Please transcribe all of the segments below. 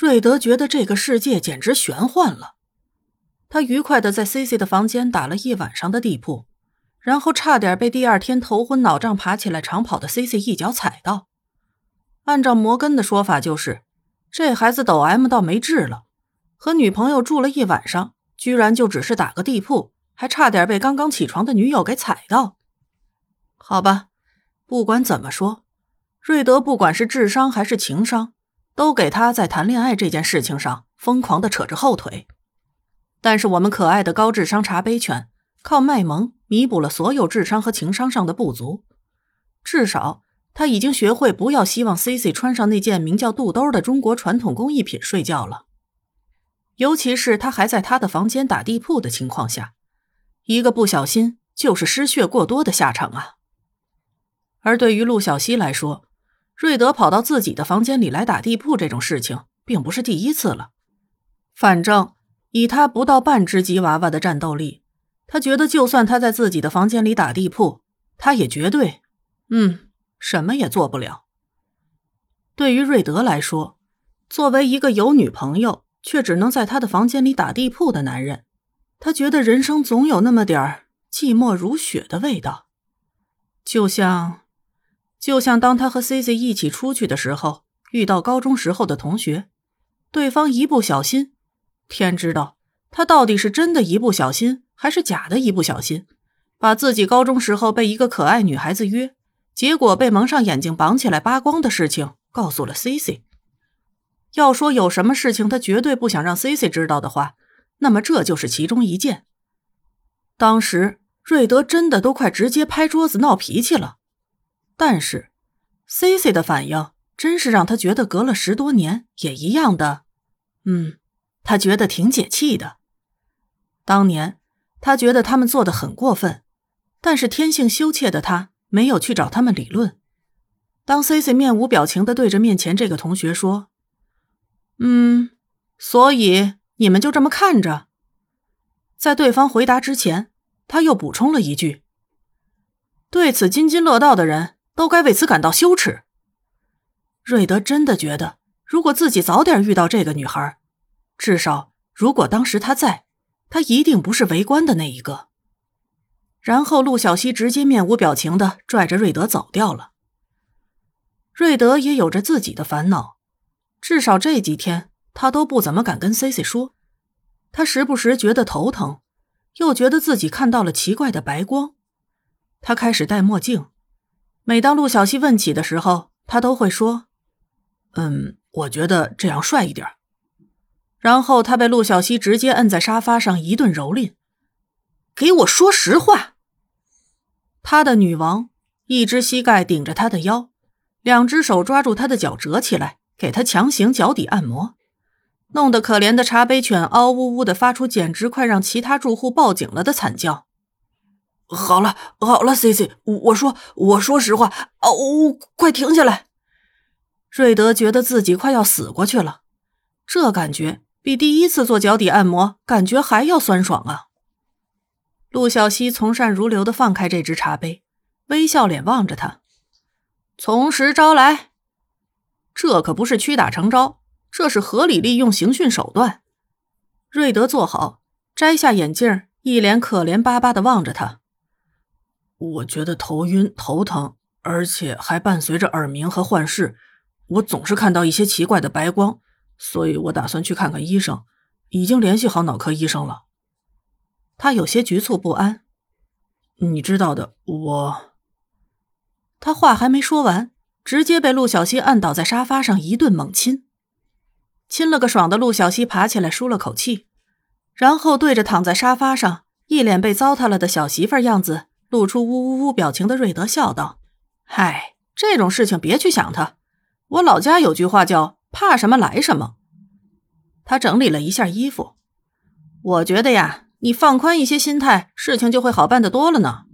瑞德觉得这个世界简直玄幻了。他愉快的在 C C 的房间打了一晚上的地铺，然后差点被第二天头昏脑胀爬起来长跑的 C C 一脚踩到。按照摩根的说法，就是这孩子抖 M 到没治了，和女朋友住了一晚上，居然就只是打个地铺，还差点被刚刚起床的女友给踩到。好吧，不管怎么说，瑞德不管是智商还是情商，都给他在谈恋爱这件事情上疯狂的扯着后腿。但是我们可爱的高智商茶杯犬，靠卖萌弥补了所有智商和情商上的不足，至少。他已经学会不要希望 C C 穿上那件名叫肚兜的中国传统工艺品睡觉了，尤其是他还在他的房间打地铺的情况下，一个不小心就是失血过多的下场啊。而对于陆小西来说，瑞德跑到自己的房间里来打地铺这种事情并不是第一次了。反正以他不到半只吉娃娃的战斗力，他觉得就算他在自己的房间里打地铺，他也绝对，嗯。什么也做不了。对于瑞德来说，作为一个有女朋友却只能在他的房间里打地铺的男人，他觉得人生总有那么点儿寂寞如雪的味道。就像，就像当他和 C C 一起出去的时候，遇到高中时候的同学，对方一不小心，天知道他到底是真的一不小心，还是假的一不小心，把自己高中时候被一个可爱女孩子约。结果被蒙上眼睛绑起来扒光的事情告诉了 C C。要说有什么事情他绝对不想让 C C 知道的话，那么这就是其中一件。当时瑞德真的都快直接拍桌子闹脾气了，但是 C C 的反应真是让他觉得隔了十多年也一样的，嗯，他觉得挺解气的。当年他觉得他们做的很过分，但是天性羞怯的他。没有去找他们理论。当 C C 面无表情的对着面前这个同学说：“嗯，所以你们就这么看着。”在对方回答之前，他又补充了一句：“对此津津乐道的人都该为此感到羞耻。”瑞德真的觉得，如果自己早点遇到这个女孩，至少如果当时他在，他一定不是围观的那一个。然后，陆小西直接面无表情的拽着瑞德走掉了。瑞德也有着自己的烦恼，至少这几天他都不怎么敢跟 C C 说。他时不时觉得头疼，又觉得自己看到了奇怪的白光。他开始戴墨镜，每当陆小西问起的时候，他都会说：“嗯，我觉得这样帅一点。”然后他被陆小西直接摁在沙发上一顿蹂躏。给我说实话。他的女王一只膝盖顶着他的腰，两只手抓住他的脚折起来，给他强行脚底按摩，弄得可怜的茶杯犬嗷呜呜的发出简直快让其他住户报警了的惨叫。好了好了，C C，我说我说实话，哦，快停下来！瑞德觉得自己快要死过去了，这感觉比第一次做脚底按摩感觉还要酸爽啊！陆小西从善如流的放开这只茶杯，微笑脸望着他，从实招来。这可不是屈打成招，这是合理利用刑讯手段。瑞德坐好，摘下眼镜，一脸可怜巴巴的望着他。我觉得头晕、头疼，而且还伴随着耳鸣和幻视。我总是看到一些奇怪的白光，所以我打算去看看医生，已经联系好脑科医生了。他有些局促不安，你知道的，我。他话还没说完，直接被陆小西按倒在沙发上一顿猛亲，亲了个爽的陆小西爬起来舒了口气，然后对着躺在沙发上一脸被糟蹋了的小媳妇儿样子，露出呜呜呜表情的瑞德笑道：“嗨，这种事情别去想它，我老家有句话叫怕什么来什么。”他整理了一下衣服，我觉得呀。你放宽一些心态，事情就会好办得多了呢。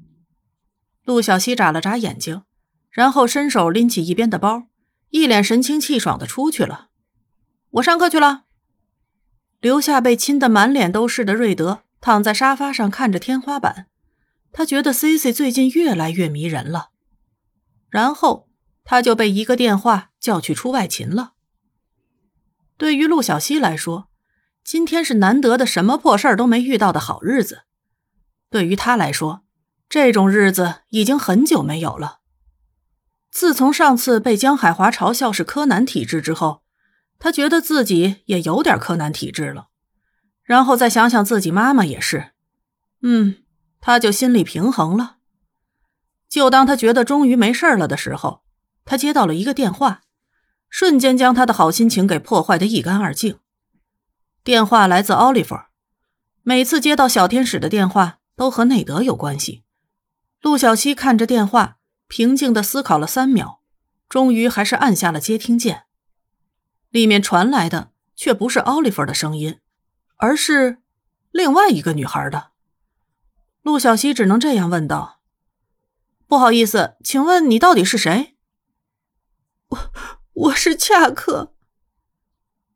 陆小西眨了眨眼睛，然后伸手拎起一边的包，一脸神清气爽的出去了。我上课去了，留下被亲得满脸都是的瑞德躺在沙发上看着天花板。他觉得 C C 最近越来越迷人了。然后他就被一个电话叫去出外勤了。对于陆小西来说，今天是难得的什么破事儿都没遇到的好日子。对于他来说，这种日子已经很久没有了。自从上次被江海华嘲笑是柯南体质之后，他觉得自己也有点柯南体质了。然后再想想自己妈妈也是，嗯，他就心里平衡了。就当他觉得终于没事了的时候，他接到了一个电话，瞬间将他的好心情给破坏的一干二净。电话来自奥利弗，每次接到小天使的电话都和内德有关系。陆小西看着电话，平静的思考了三秒，终于还是按下了接听键。里面传来的却不是奥利弗的声音。而是另外一个女孩的，陆小西只能这样问道：“不好意思，请问你到底是谁？”“我我是恰克。”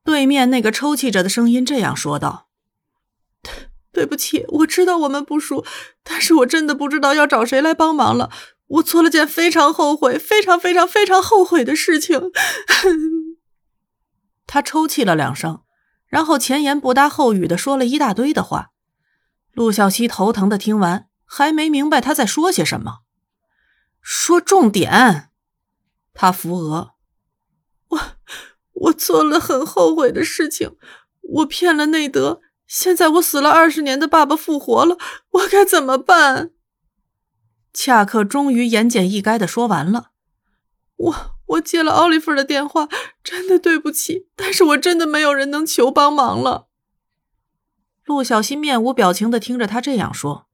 对面那个抽泣着的声音这样说道：“对不起，我知道我们不熟，但是我真的不知道要找谁来帮忙了。我做了件非常后悔、非常非常非常后悔的事情。”他抽泣了两声。然后前言不搭后语的说了一大堆的话，陆小西头疼的听完，还没明白他在说些什么。说重点，他扶额。我我做了很后悔的事情，我骗了内德，现在我死了二十年的爸爸复活了，我该怎么办？恰克终于言简意赅的说完了。我。我接了奥利弗的电话，真的对不起，但是我真的没有人能求帮忙了。陆小西面无表情的听着他这样说：“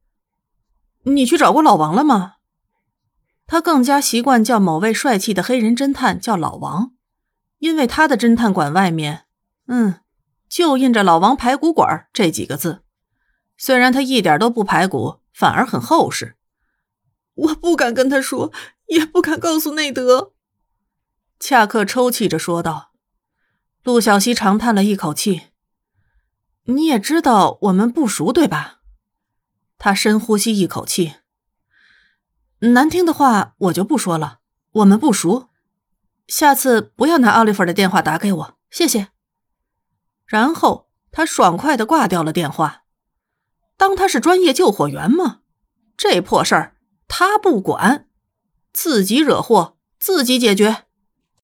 你去找过老王了吗？”他更加习惯叫某位帅气的黑人侦探叫老王，因为他的侦探馆外面，嗯，就印着“老王排骨馆”这几个字。虽然他一点都不排骨，反而很厚实。我不敢跟他说，也不敢告诉内德。恰克抽泣着说道：“陆小西长叹了一口气。你也知道我们不熟，对吧？”他深呼吸一口气。难听的话我就不说了，我们不熟。下次不要拿奥利弗的电话打给我，谢谢。然后他爽快的挂掉了电话。当他是专业救火员吗？这破事儿他不管，自己惹祸自己解决。